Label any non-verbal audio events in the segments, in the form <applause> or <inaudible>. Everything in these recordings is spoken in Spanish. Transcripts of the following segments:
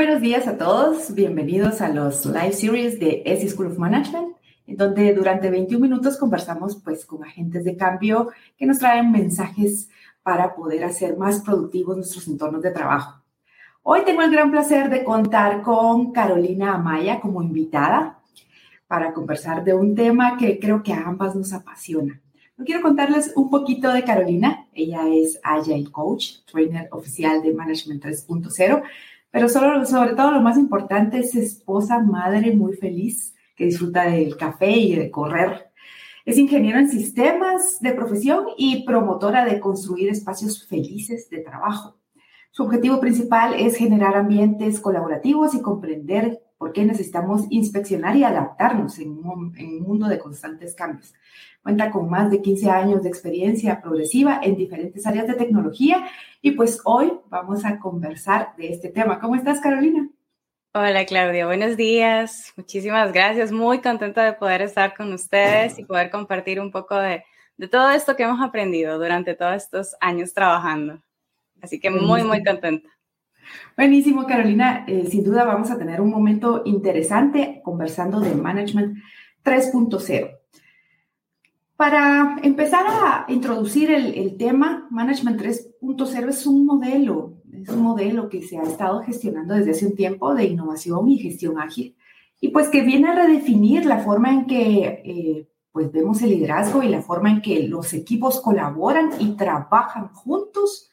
Buenos días a todos. Bienvenidos a los live series de ESI School of Management, en donde durante 21 minutos conversamos pues con agentes de cambio que nos traen mensajes para poder hacer más productivos nuestros entornos de trabajo. Hoy tengo el gran placer de contar con Carolina Amaya como invitada para conversar de un tema que creo que a ambas nos apasiona. No quiero contarles un poquito de Carolina. Ella es Agile Coach, trainer oficial de Management 3.0 pero sobre todo lo más importante es esposa, madre muy feliz que disfruta del café y de correr. Es ingeniero en sistemas de profesión y promotora de construir espacios felices de trabajo. Su objetivo principal es generar ambientes colaborativos y comprender por qué necesitamos inspeccionar y adaptarnos en un, en un mundo de constantes cambios. Cuenta con más de 15 años de experiencia progresiva en diferentes áreas de tecnología y pues hoy vamos a conversar de este tema. ¿Cómo estás, Carolina? Hola, Claudia. Buenos días. Muchísimas gracias. Muy contenta de poder estar con ustedes y poder compartir un poco de, de todo esto que hemos aprendido durante todos estos años trabajando. Así que muy, muy contenta. Buenísimo, Carolina. Eh, sin duda vamos a tener un momento interesante conversando de Management 3.0. Para empezar a introducir el, tema, Management 3.0 es un modelo, es un modelo que se ha estado gestionando desde hace un tiempo de innovación y gestión ágil, y pues que viene a redefinir la forma en que eh, pues vemos el liderazgo y la forma en que los equipos colaboran y trabajan juntos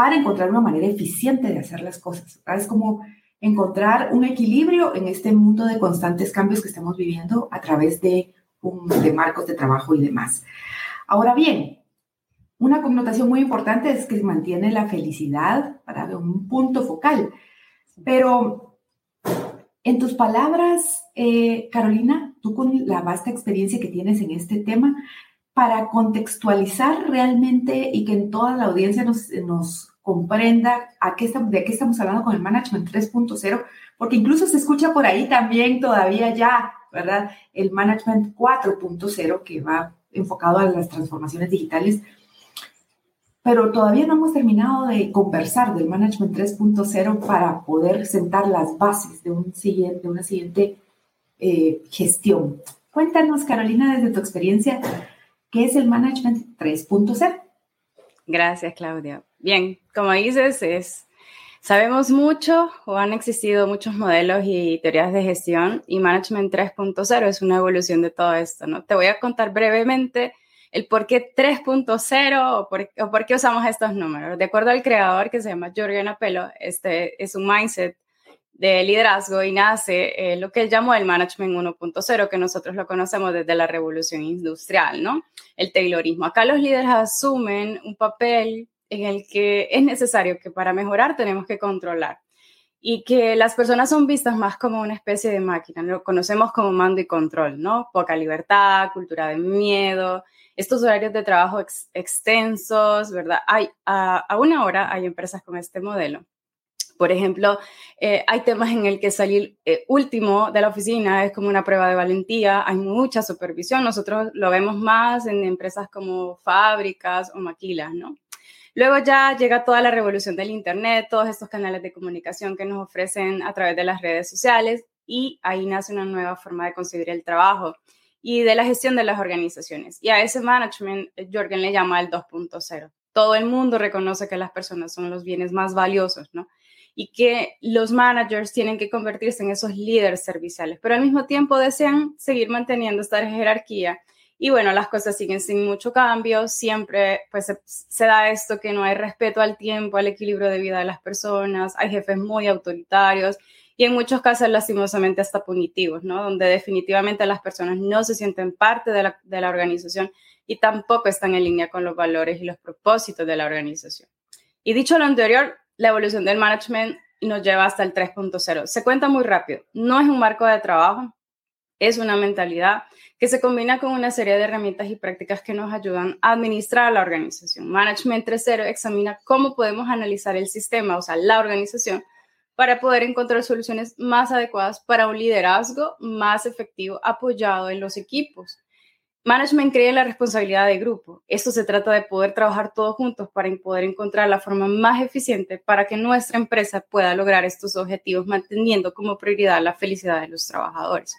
para encontrar una manera eficiente de hacer las cosas. Es como encontrar un equilibrio en este mundo de constantes cambios que estamos viviendo a través de de marcos de trabajo y demás. Ahora bien, una connotación muy importante es que mantiene la felicidad para un punto focal. Pero en tus palabras, eh, Carolina, tú con la vasta experiencia que tienes en este tema, para contextualizar realmente y que en toda la audiencia nos, nos comprenda a qué estamos, de qué estamos hablando con el Management 3.0, porque incluso se escucha por ahí también todavía ya ¿verdad? El Management 4.0 que va enfocado a las transformaciones digitales. Pero todavía no hemos terminado de conversar del Management 3.0 para poder sentar las bases de, un siguiente, una siguiente eh, gestión. Cuéntanos, Carolina, desde tu experiencia, ¿qué es el Management 3.0? Gracias, Claudia. Bien, como dices, es Sabemos mucho o han existido muchos modelos y teorías de gestión y Management 3.0 es una evolución de todo esto, ¿no? Te voy a contar brevemente el por qué 3.0 o por, qué usamos estos números. De acuerdo al creador que se llama Jorgen Apelo, este es un mindset de liderazgo y nace eh, lo que él llamó el Management 1.0, que nosotros lo conocemos desde la revolución industrial, ¿no? El Taylorismo. Acá los líderes asumen un papel en el que es necesario que para mejorar tenemos que controlar y que las personas son vistas más como una especie de máquina, lo conocemos como mando y control, ¿no? Poca libertad, cultura de miedo, estos horarios de trabajo extensos, ¿verdad? Hay, a, una hora hay empresas con este modelo. Por ejemplo, eh, hay temas en el que salir eh, último de la oficina es como una prueba de valentía, hay mucha supervisión, nosotros lo vemos más en empresas como fábricas o maquilas, ¿no? Luego ya llega toda la revolución del Internet, todos estos canales de comunicación que nos ofrecen a través de las redes sociales y ahí nace una nueva forma de concebir el trabajo y de la gestión de las organizaciones. Y a ese management, eh, Jorgen le llama el 2.0. Todo el mundo reconoce que las personas son los bienes más valiosos, ¿no? Y que los managers tienen que convertirse en esos líderes serviciales, pero al mismo tiempo desean seguir manteniendo esta jerarquía y bueno, las cosas siguen sin mucho cambio, siempre pues se, da esto que no hay respeto al tiempo, al equilibrio de vida de las personas, hay jefes muy autoritarios y en muchos casos lastimosamente hasta punitivos, ¿no? Donde definitivamente las personas no se sienten parte de la, de la organización y tampoco están en línea con los valores y los propósitos de la organización. Y dicho lo anterior, la evolución del management nos lleva hasta el 3.0. Se cuenta muy rápido, no es un marco de trabajo, es una mentalidad que se combina con una serie de herramientas y prácticas que nos ayudan a administrar la organización. Management 3.0 examina cómo podemos analizar el sistema, o sea, la organización, para poder encontrar soluciones más adecuadas para un liderazgo más efectivo apoyado en los equipos. Management cree en la responsabilidad de grupo. Esto se trata de poder trabajar todos juntos para poder encontrar la forma más eficiente para que nuestra empresa pueda lograr estos objetivos, manteniendo como prioridad la felicidad de los trabajadores.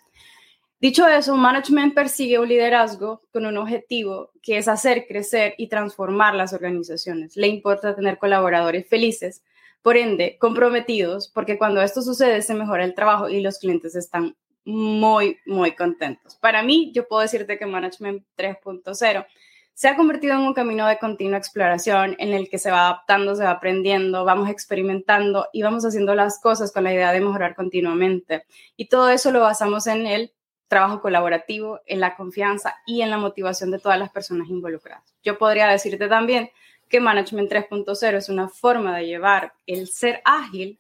Dicho eso, management persigue un liderazgo con un objetivo que es hacer crecer y transformar las organizaciones. Le importa tener colaboradores felices, por ende, comprometidos, porque cuando esto sucede se mejora el trabajo y los clientes están muy, muy contentos. Para mí, yo puedo decirte que Management 3.0 se ha convertido en un camino de continua exploración en el que se va adaptando, se va aprendiendo, vamos experimentando y vamos haciendo las cosas con la idea de mejorar continuamente. Y todo eso lo basamos en el trabajo colaborativo, en la confianza y en la motivación de todas las personas involucradas. Yo podría decirte también que Management 3.0 es una forma de llevar el ser ágil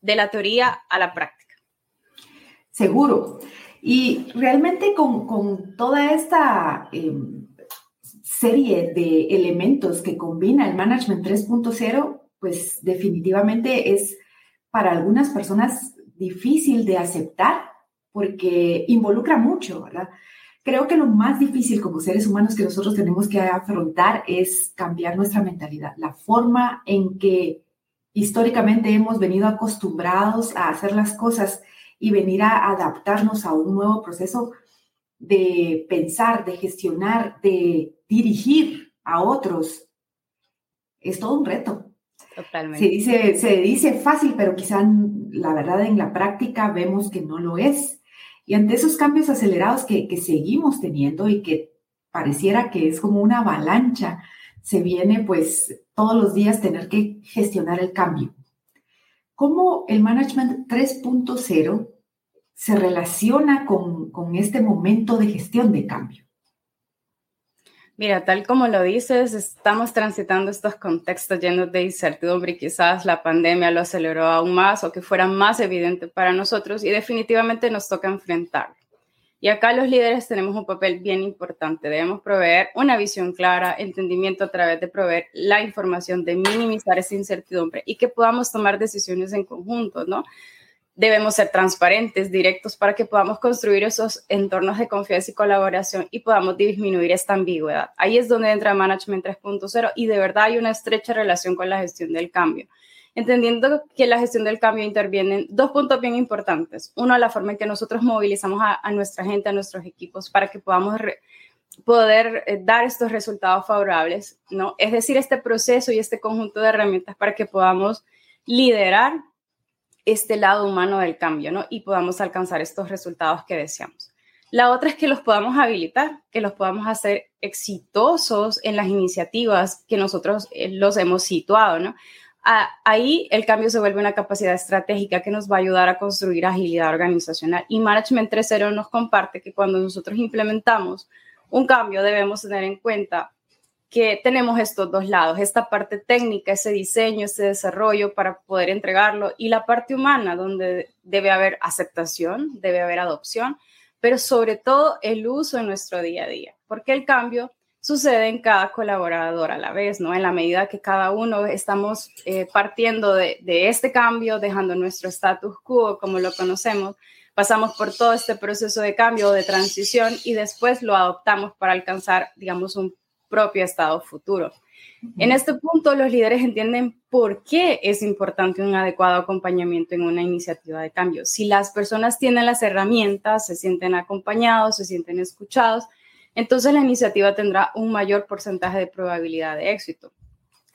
de la teoría a la práctica seguro. Y realmente con, toda esta em, serie de elementos que combina el Management 3.0, pues definitivamente es para algunas personas difícil de aceptar porque involucra mucho, ¿verdad? Creo que lo más difícil como seres humanos que nosotros tenemos que afrontar es cambiar nuestra mentalidad, la forma en que históricamente hemos venido acostumbrados a hacer las cosas y venir a adaptarnos a un nuevo proceso de pensar, de gestionar, de dirigir a otros, es todo un reto. Totalmente. Se dice, se dice fácil, pero quizá la verdad en la práctica vemos que no lo es. Y ante esos cambios acelerados que, que seguimos teniendo y que pareciera que es como una avalancha, se viene pues todos los días tener que gestionar el cambio. ¿Cómo el Management 3.0 se relaciona con, con este momento de gestión de cambio? Mira, tal como lo dices, estamos transitando estos contextos llenos de incertidumbre y quizás la pandemia lo aceleró aún más o que fuera más evidente para nosotros y definitivamente nos toca enfrentarlo. Y acá los líderes tenemos un papel bien importante. Debemos proveer una visión clara, entendimiento a través de proveer la información, de minimizar esa incertidumbre y que podamos tomar decisiones en conjunto, ¿no? Debemos ser transparentes, directos, para que podamos construir esos entornos de confianza y colaboración y podamos disminuir esta ambigüedad. Ahí es donde entra Management 3.0 y de verdad hay una estrecha relación con la gestión del cambio entendiendo que la gestión del cambio intervienen dos puntos bien importantes. Uno, la forma en que nosotros movilizamos a, nuestra gente, a nuestros equipos, para que podamos poder eh, dar estos resultados favorables, ¿no? Es decir, este proceso y este conjunto de herramientas para que podamos liderar este lado humano del cambio, ¿no? Y podamos alcanzar estos resultados que deseamos. La otra es que los podamos habilitar, que los podamos hacer exitosos en las iniciativas que nosotros eh, los hemos situado, ¿no? Ahí el cambio se vuelve una capacidad estratégica que nos va a ayudar a construir agilidad organizacional. Y Management 3.0 nos comparte que cuando nosotros implementamos un cambio debemos tener en cuenta que tenemos estos dos lados, esta parte técnica, ese diseño, ese desarrollo para poder entregarlo y la parte humana donde debe haber aceptación, debe haber adopción, pero sobre todo el uso en nuestro día a día, porque el cambio sucede en cada colaborador a la vez, ¿no? En la medida que cada uno estamos eh, partiendo de, este cambio, dejando nuestro status quo como lo conocemos, pasamos por todo este proceso de cambio, de transición y después lo adoptamos para alcanzar, digamos, un propio estado futuro. En este punto, los líderes entienden por qué es importante un adecuado acompañamiento en una iniciativa de cambio. Si las personas tienen las herramientas, se sienten acompañados, se sienten escuchados, entonces la iniciativa tendrá un mayor porcentaje de probabilidad de éxito.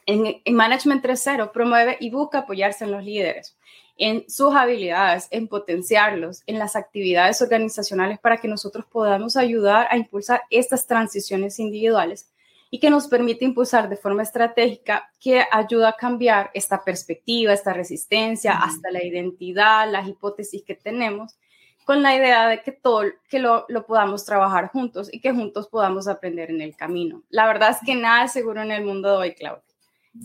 En, Management 3.0 promueve y busca apoyarse en los líderes, en sus habilidades, en potenciarlos, en las actividades organizacionales para que nosotros podamos ayudar a impulsar estas transiciones individuales y que nos permite impulsar de forma estratégica que ayuda a cambiar esta perspectiva, esta resistencia, hasta la identidad, las hipótesis que tenemos con la idea de que todo, que lo, lo, podamos trabajar juntos y que juntos podamos aprender en el camino. La verdad es que nada es seguro en el mundo de hoy, Claudia.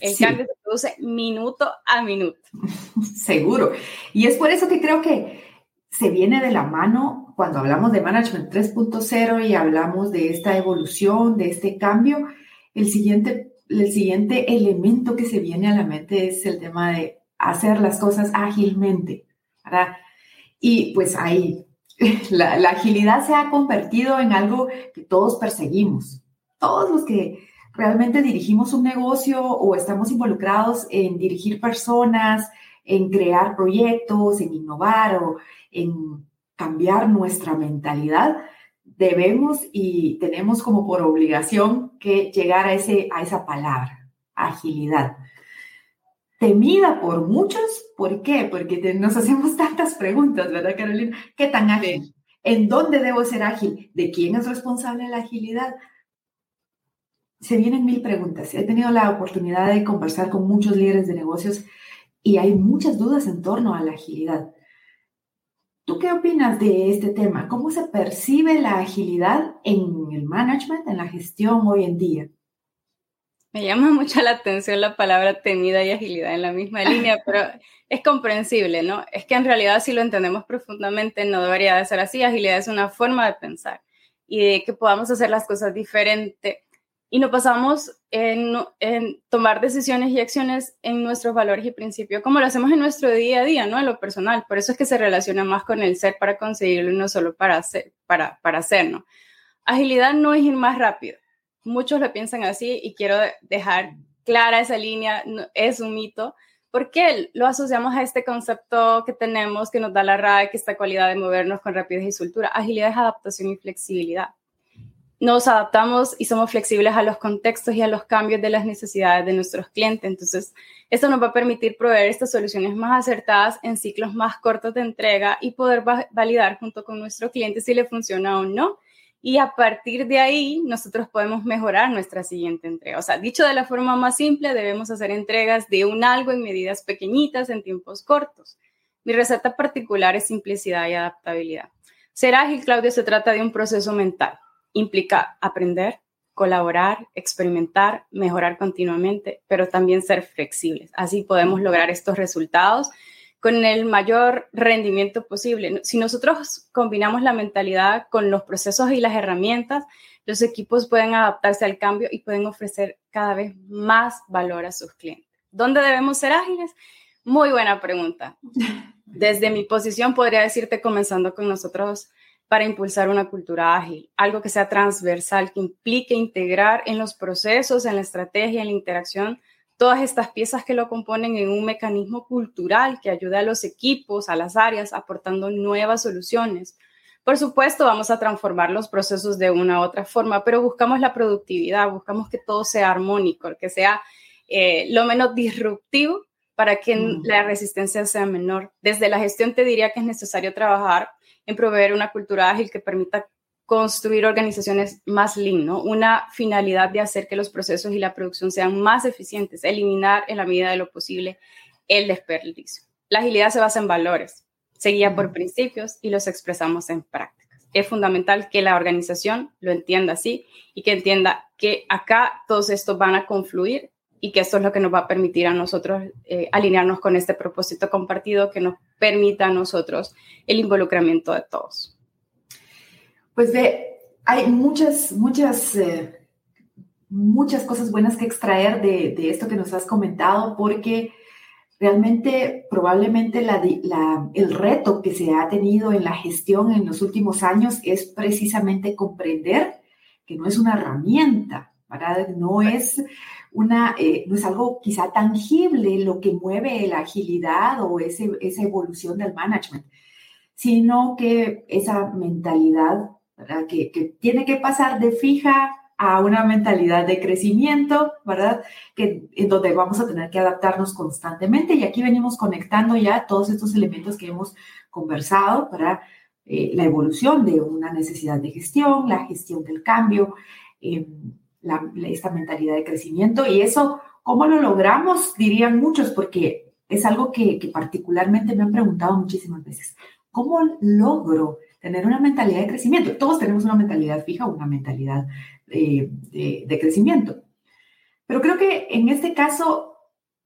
El cambio se produce minuto a minuto. Seguro. Y es por eso que creo que se viene de la mano cuando hablamos de Management 3.0 y hablamos de esta evolución, de este cambio. El siguiente, el siguiente elemento que se viene a la mente es el tema de hacer las cosas ágilmente. ¿verdad? Y pues hay <laughs> la, agilidad se ha convertido en algo que todos perseguimos. Todos los que realmente dirigimos un negocio o estamos involucrados en dirigir personas, en crear proyectos, en innovar o en cambiar nuestra mentalidad, debemos y tenemos como por obligación que llegar a, ese, a esa palabra, agilidad. Temida por muchos, ¿por qué? Porque nos hacemos tantas preguntas, ¿verdad, Carolina? ¿Qué tan ágil? ¿En dónde debo ser ágil? ¿De quién es responsable la agilidad? Se vienen mil preguntas. He tenido la oportunidad de conversar con muchos líderes de negocios y hay muchas dudas en torno a la agilidad. ¿Tú qué opinas de este tema? ¿Cómo se percibe la agilidad en el management, en la gestión hoy en día? Me llama <laughs> mucho la atención la palabra temida y agilidad en la misma línea, <laughs> pero es comprensible, ¿no? Es que en realidad si lo entendemos profundamente no debería de ser así. Agilidad es una forma de pensar y de que podamos hacer las cosas diferente y nos pasamos en, tomar decisiones y acciones en nuestros valores y principios, como lo hacemos en nuestro día a día, ¿no? En lo personal. Por eso es que se relaciona más con el ser para conseguirlo y no solo para hacer, para, para hacer, Agilidad no es ir más rápido. Muchos lo piensan así y quiero dejar clara esa línea, es un mito, porque lo asociamos a este concepto que tenemos que nos da la RAE, que esta cualidad de movernos con rapidez y soltura. Agilidad es adaptación y flexibilidad nos adaptamos y somos flexibles a los contextos y a los cambios de las necesidades de nuestros clientes. Entonces, esto nos va a permitir proveer estas soluciones más acertadas en ciclos más cortos de entrega y poder validar junto con nuestro cliente si le funciona o no. Y a partir de ahí, nosotros podemos mejorar nuestra siguiente entrega. O sea, dicho de la forma más simple, debemos hacer entregas de un algo en medidas pequeñitas en tiempos cortos. Mi receta particular es simplicidad y adaptabilidad. Ser ágil, Claudia, se trata de un proceso mental implica aprender, colaborar, experimentar, mejorar continuamente, pero también ser flexibles. Así podemos lograr estos resultados con el mayor rendimiento posible. Si nosotros combinamos la mentalidad con los procesos y las herramientas, los equipos pueden adaptarse al cambio y pueden ofrecer cada vez más valor a sus clientes. ¿Dónde debemos ser ágiles? Muy buena pregunta. <laughs> Desde mi posición podría decirte, comenzando con nosotros para impulsar una cultura ágil, algo que sea transversal, que implique integrar en los procesos, en la estrategia, en la interacción, todas estas piezas que lo componen en un mecanismo cultural que ayude a los equipos, a las áreas, aportando nuevas soluciones. Por supuesto, vamos a transformar los procesos de una u otra forma, pero buscamos la productividad, buscamos que todo sea armónico, que sea eh, lo menos disruptivo para que mm. la resistencia sea menor. Desde la gestión te diría que es necesario trabajar en proveer una cultura ágil que permita construir organizaciones más lean, ¿no? Una finalidad de hacer que los procesos y la producción sean más eficientes, eliminar en la medida de lo posible el desperdicio. La agilidad se basa en valores, se guía por principios y los expresamos en prácticas. Es fundamental que la organización lo entienda así y que entienda que acá todos estos van a confluir y que esto es lo que nos va a permitir a nosotros eh, alinearnos con este propósito compartido que nos permita a nosotros el involucramiento de todos. Pues ve, hay muchas, muchas, eh, muchas cosas buenas que extraer de, de, esto que nos has comentado, porque realmente probablemente la, la, el reto que se ha tenido en la gestión en los últimos años es precisamente comprender que no es una herramienta, ¿verdad? No es una, eh, no es algo quizá tangible lo que mueve la agilidad o ese, esa evolución del management, sino que esa mentalidad que, tiene que pasar de fija a una mentalidad de crecimiento, ¿verdad? Que, en donde vamos a tener que adaptarnos constantemente. Y aquí venimos conectando ya todos estos elementos que hemos conversado para eh, la evolución de una necesidad de gestión, la gestión del cambio. Eh, esta mentalidad de crecimiento. Y eso, ¿cómo lo logramos? Dirían muchos, porque es algo que, particularmente me han preguntado muchísimas veces. ¿Cómo logro tener una mentalidad de crecimiento? Todos tenemos una mentalidad fija, una mentalidad de, de crecimiento. Pero creo que en este caso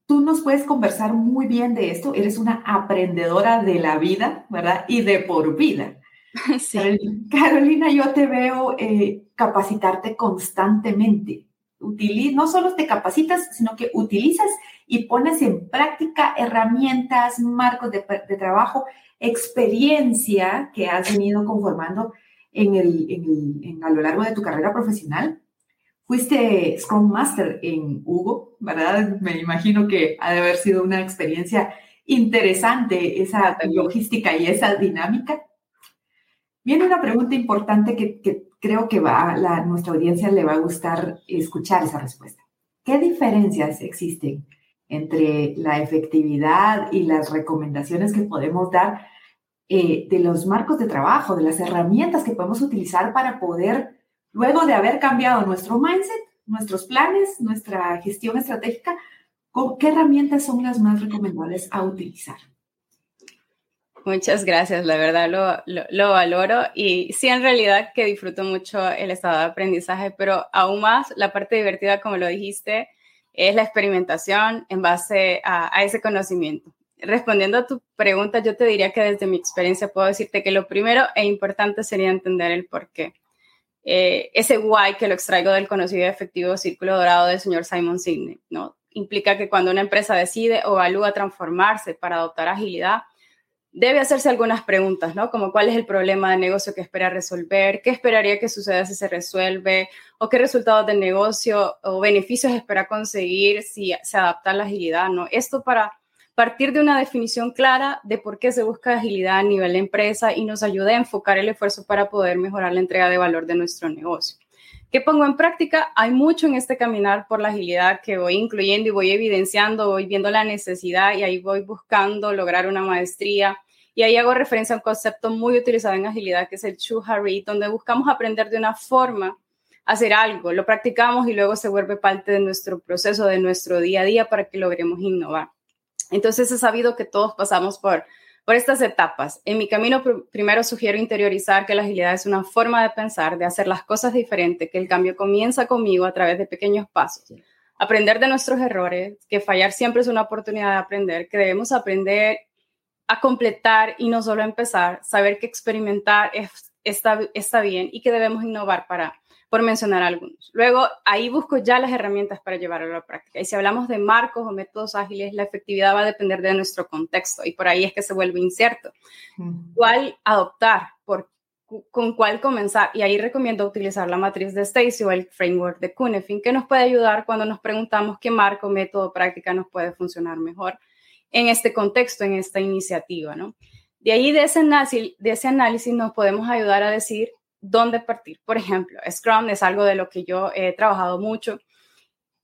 tú nos puedes conversar muy bien de esto. Eres una aprendedora de la vida, ¿verdad? Y de por vida. <laughs> Carolina, yo te veo eh, capacitarte constantemente. no solo te capacitas, sino que utilizas y pones en práctica herramientas, marcos de, trabajo, experiencia que has venido conformando en el, a lo largo de tu carrera profesional. Fuiste Scrum Master en Hugo, ¿verdad? Me imagino que ha de haber sido una experiencia interesante esa logística y esa dinámica. Viene una pregunta importante que, creo que va a la, nuestra audiencia le va a gustar escuchar esa respuesta. ¿Qué diferencias existen entre la efectividad y las recomendaciones que podemos dar eh, de los marcos de trabajo, de las herramientas que podemos utilizar para poder, luego de haber cambiado nuestro mindset, nuestros planes, nuestra gestión estratégica, ¿qué herramientas son las más recomendables a utilizar? Muchas gracias, la verdad lo, lo, valoro y sí, en realidad que disfruto mucho el estado de aprendizaje, pero aún más la parte divertida, como lo dijiste, es la experimentación en base a, ese conocimiento. Respondiendo a tu pregunta, yo te diría que desde mi experiencia puedo decirte que lo primero e importante sería entender el por qué. Eh, ese why que lo extraigo del conocido y efectivo círculo dorado del señor Simon Sinek, ¿no? Implica que cuando una empresa decide o evalúa transformarse para adoptar agilidad, debe hacerse algunas preguntas, ¿no? Como cuál es el problema de negocio que espera resolver, qué esperaría que suceda si se resuelve, o qué resultados de negocio o beneficios espera conseguir si se adapta a la agilidad, ¿no? Esto para partir de una definición clara de por qué se busca agilidad a nivel de empresa y nos ayuda a enfocar el esfuerzo para poder mejorar la entrega de valor de nuestro negocio. ¿Qué pongo en práctica? Hay mucho en este caminar por la agilidad que voy incluyendo y voy evidenciando, voy viendo la necesidad y ahí voy buscando lograr una maestría. Y ahí hago referencia a un concepto muy utilizado en agilidad que es el Chuhari, donde buscamos aprender de una forma hacer algo, lo practicamos y luego se vuelve parte de nuestro proceso, de nuestro día a día para que logremos innovar. Entonces he sabido que todos pasamos por por estas etapas. En mi camino primero sugiero interiorizar que la agilidad es una forma de pensar, de hacer las cosas diferentes, que el cambio comienza conmigo a través de pequeños pasos. Aprender de nuestros errores, que fallar siempre es una oportunidad de aprender, que debemos aprender a completar y no solo empezar, saber que experimentar está, está bien y que debemos innovar para por mencionar algunos. Luego, ahí busco ya las herramientas para llevarlo a la práctica. Y si hablamos de marcos o métodos ágiles, la efectividad va a depender de nuestro contexto y por ahí es que se vuelve incierto. ¿Cuál adoptar? Por, ¿Con cuál comenzar? Y ahí recomiendo utilizar la matriz de Stacy o el framework de Cunefin, que nos puede ayudar cuando nos preguntamos qué marco, método, práctica nos puede funcionar mejor en este contexto, en esta iniciativa, ¿no? De ahí, de ese análisis, de ese análisis nos podemos ayudar a decir dónde partir. Por ejemplo, Scrum es algo de lo que yo he trabajado mucho.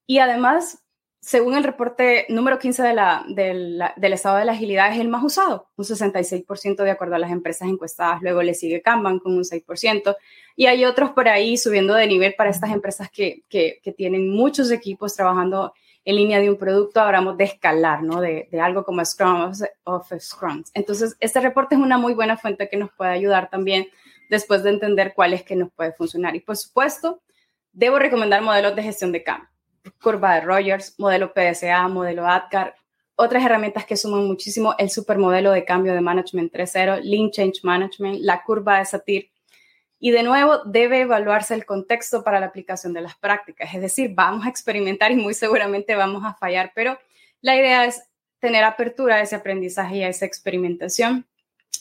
Y además, según el reporte número 15 de del estado de la agilidad, es el más usado, un 66% de acuerdo a las empresas encuestadas. Luego le sigue Kanban con un 6%. Y hay otros por ahí subiendo de nivel para estas empresas que, que, tienen muchos equipos trabajando en línea de un producto, hablamos de escalar, ¿no? De, de algo como Scrum of Scrum. Entonces, este reporte es una muy buena fuente que nos puede ayudar también después de entender cuál es que nos puede funcionar. Y por supuesto, debo recomendar modelos de gestión de cambio, curva de Rogers, modelo PSA, modelo ADCAR, otras herramientas que suman muchísimo, el supermodelo de cambio de Management 3.0, Lean Change Management, la curva de Satir. Y de nuevo, debe evaluarse el contexto para la aplicación de las prácticas. Es decir, vamos a experimentar y muy seguramente vamos a fallar, pero la idea es tener apertura a ese aprendizaje y a esa experimentación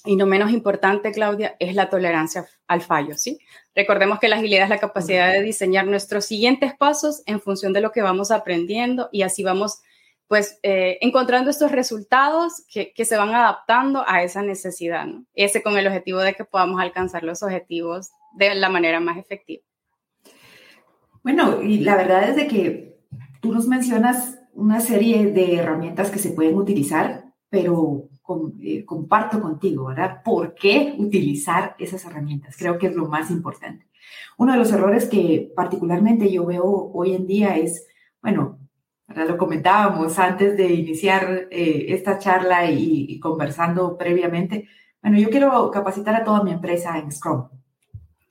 y no menos importante, Claudia, es la tolerancia al fallo, ¿sí? Recordemos que la agilidad es la capacidad de diseñar nuestros siguientes pasos en función de lo que vamos aprendiendo y así vamos, pues, eh, encontrando estos resultados que, que, se van adaptando a esa necesidad, ¿no? Ese con el objetivo de que podamos alcanzar los objetivos de la manera más efectiva. Bueno, y la verdad es de que tú nos mencionas una serie de herramientas que se pueden utilizar, pero eh, comparto contigo, ¿verdad? ¿Por qué utilizar esas herramientas? Creo que es lo más importante. Uno de los errores que particularmente yo veo hoy en día es, bueno, lo comentábamos antes de iniciar eh, esta charla y, conversando previamente, bueno, yo quiero capacitar a toda mi empresa en Scrum.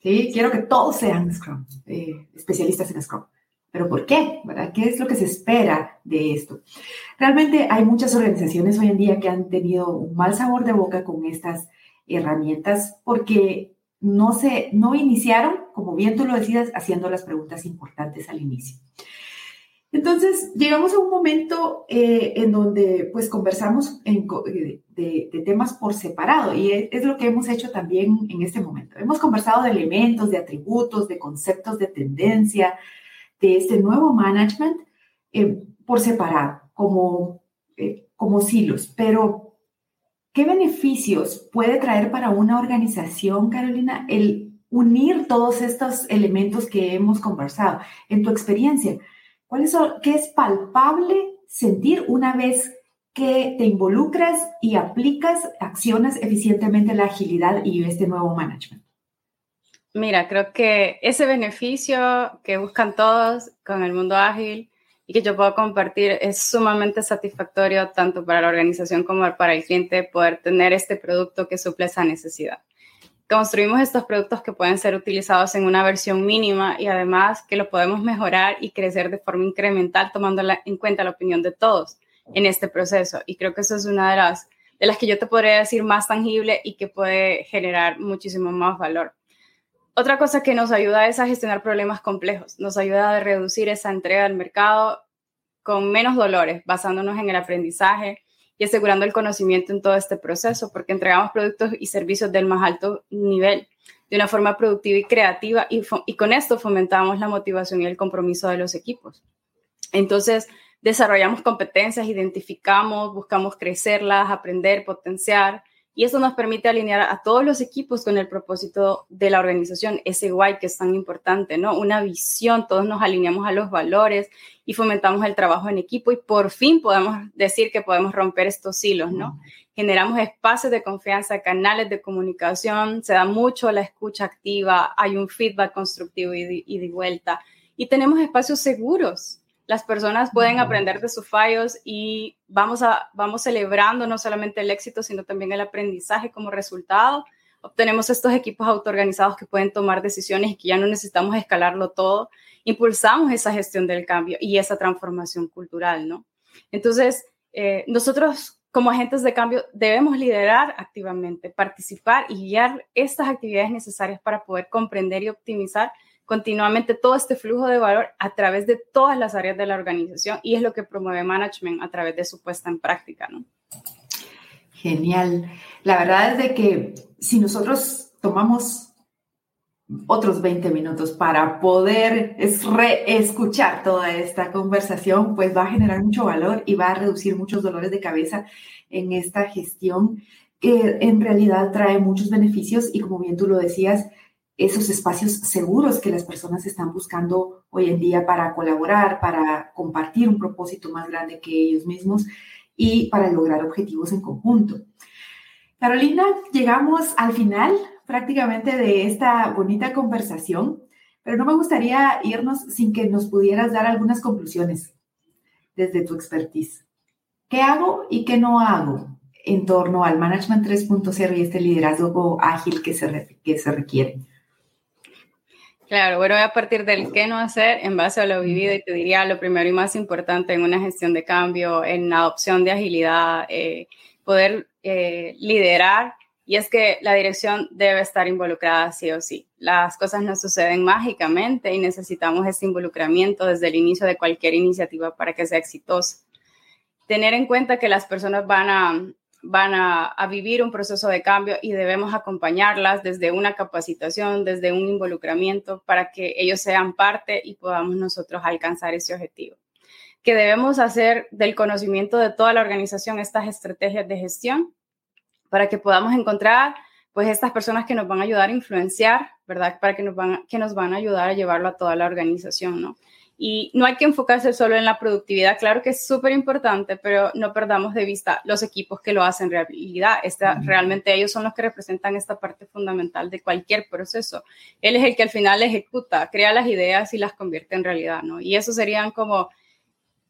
¿sí? Quiero que todos sean Scrum, eh, especialistas en Scrum. ¿Pero por qué? ¿verdad? ¿Qué es lo que se espera de esto? Realmente hay muchas organizaciones hoy en día que han tenido un mal sabor de boca con estas herramientas porque no, se, no iniciaron, como bien tú lo decías, haciendo las preguntas importantes al inicio. Entonces, llegamos a un momento eh, en donde pues conversamos eh, de, temas por separado y es, lo que hemos hecho también en este momento. Hemos conversado de elementos, de atributos, de conceptos de tendencia, de este nuevo management eh, por separado, como, como silos. Pero, ¿qué beneficios puede traer para una organización, Carolina, el unir todos estos elementos que hemos conversado en tu experiencia? ¿Cuál es, ¿Qué es palpable sentir una vez que te involucras y aplicas acciones eficientemente la agilidad y este nuevo management? Mira, creo que ese beneficio que buscan todos con el mundo ágil y que yo puedo compartir es sumamente satisfactorio tanto para la organización como para el cliente poder tener este producto que suple esa necesidad construimos estos productos que pueden ser utilizados en una versión mínima y además que lo podemos mejorar y crecer de forma incremental tomando en cuenta la opinión de todos en este proceso. Y creo que eso es una de las, de las que yo te podría decir más tangible y que puede generar muchísimo más valor. Otra cosa que nos ayuda es a gestionar problemas complejos, nos ayuda a reducir esa entrega al mercado con menos dolores, basándonos en el aprendizaje, y asegurando el conocimiento en todo este proceso, porque entregamos productos y servicios del más alto nivel de una forma productiva y creativa y, con esto fomentamos la motivación y el compromiso de los equipos. Entonces, desarrollamos competencias, identificamos, buscamos crecerlas, aprender, potenciar y eso nos permite alinear a todos los equipos con el propósito de la organización, ese guay que es tan importante, ¿no? Una visión, todos nos alineamos a los valores y fomentamos el trabajo en equipo y por fin podemos decir que podemos romper estos hilos, ¿no? Generamos espacios de confianza, canales de comunicación, se da mucho la escucha activa, hay un feedback constructivo y y de vuelta y tenemos espacios seguros las personas pueden aprender de sus fallos y vamos, a, vamos celebrando no solamente el éxito, sino también el aprendizaje como resultado. Obtenemos estos equipos autoorganizados que pueden tomar decisiones y que ya no necesitamos escalarlo todo. Impulsamos esa gestión del cambio y esa transformación cultural, ¿no? Entonces, eh, nosotros como agentes de cambio debemos liderar activamente, participar y guiar estas actividades necesarias para poder comprender y optimizar continuamente todo este flujo de valor a través de todas las áreas de la organización y es lo que promueve management a través de su puesta en práctica, ¿no? Genial. La verdad es de que si nosotros tomamos otros 20 minutos para poder escuchar toda esta conversación, pues va a generar mucho valor y va a reducir muchos dolores de cabeza en esta gestión que en realidad trae muchos beneficios y como bien tú lo decías, esos espacios seguros que las personas están buscando hoy en día para colaborar, para compartir un propósito más grande que ellos mismos y para lograr objetivos en conjunto. Carolina, llegamos al final prácticamente de esta bonita conversación, pero no me gustaría irnos sin que nos pudieras dar algunas conclusiones desde tu expertise. ¿Qué hago y qué no hago en torno al Management 3.0 y este liderazgo ágil que se, que se requiere? Claro, bueno, a partir del qué no hacer en base a lo vivido y te diría lo primero y más importante en una gestión de cambio, en adopción de agilidad, eh, poder eh, liderar y es que la dirección debe estar involucrada sí o sí. Las cosas no suceden mágicamente y necesitamos ese involucramiento desde el inicio de cualquier iniciativa para que sea exitosa. Tener en cuenta que las personas van a van a, vivir un proceso de cambio y debemos acompañarlas desde una capacitación, desde un involucramiento para que ellos sean parte y podamos nosotros alcanzar ese objetivo. Que debemos hacer del conocimiento de toda la organización estas estrategias de gestión para que podamos encontrar pues estas personas que nos van a ayudar a influenciar, ¿verdad? Para que nos van, que nos van a ayudar a llevarlo a toda la organización, ¿no? Y no hay que enfocarse solo en la productividad, claro que es súper importante, pero no perdamos de vista los equipos que lo hacen realidad. Esta, Realmente ellos son los que representan esta parte fundamental de cualquier proceso. Él es el que al final ejecuta, crea las ideas y las convierte en realidad, ¿no? Y eso serían como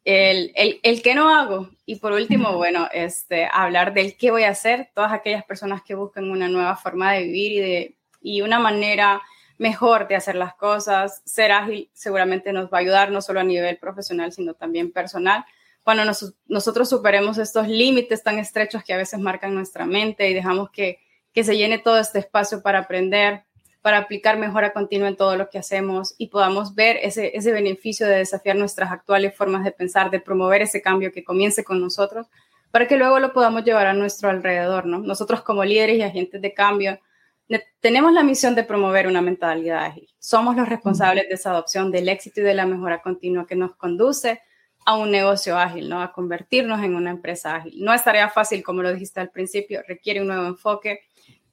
el, el, el qué no hago. Y por último, bueno, este, hablar del qué voy a hacer, todas aquellas personas que buscan una nueva forma de vivir y, de, y una manera mejor de hacer las cosas. Ser ágil seguramente nos va a ayudar no solo a nivel profesional, sino también personal. Cuando nosotros superemos estos límites tan estrechos que a veces marcan nuestra mente y dejamos que, que se llene todo este espacio para aprender, para aplicar mejora continua en todo lo que hacemos y podamos ver ese, ese beneficio de desafiar nuestras actuales formas de pensar, de promover ese cambio que comience con nosotros, para que luego lo podamos llevar a nuestro alrededor, ¿no? Nosotros como líderes y agentes de cambio tenemos la misión de promover una mentalidad ágil. Somos los responsables de esa adopción, del éxito y de la mejora continua que nos conduce a un negocio ágil, ¿no? A convertirnos en una empresa ágil. No es tarea fácil, como lo dijiste al principio, requiere un nuevo enfoque,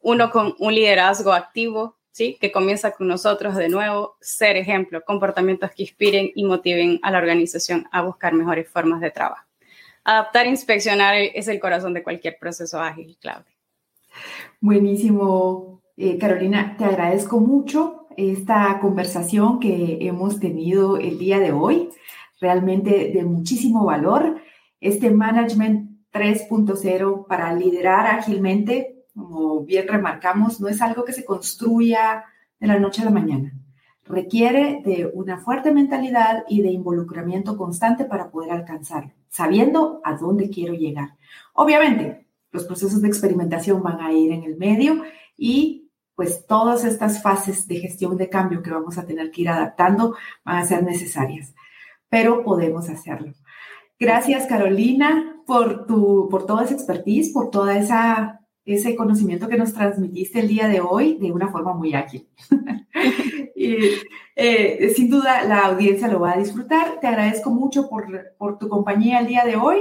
uno con un liderazgo activo, ¿sí? Que comienza con nosotros de nuevo, ser ejemplo, comportamientos que inspiren y motiven a la organización a buscar mejores formas de trabajo. Adaptar e inspeccionar es el corazón de cualquier proceso ágil, Claudia. Buenísimo, eh, Carolina, te agradezco mucho esta conversación que hemos tenido el día de hoy, realmente de muchísimo valor. Este Management 3.0 para liderar ágilmente como bien remarcamos, no es algo que se construya de la noche a la mañana. Requiere de una fuerte mentalidad y de involucramiento constante para poder alcanzarlo, sabiendo a dónde quiero llegar. Obviamente, los procesos de experimentación van a ir en el medio y pues todas estas fases de gestión de cambio que vamos a tener que ir adaptando van a ser necesarias, pero podemos hacerlo. Gracias, Carolina, por, tu, por toda esa expertise, por esa ese conocimiento que nos transmitiste el día de hoy de una forma muy ágil. <laughs> y, eh, sin duda la audiencia lo va a disfrutar. Te agradezco mucho por, por tu compañía el día de hoy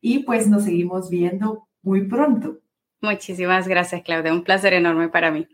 y pues nos seguimos viendo muy pronto. Muchísimas gracias, Claudia. Un placer enorme para mí.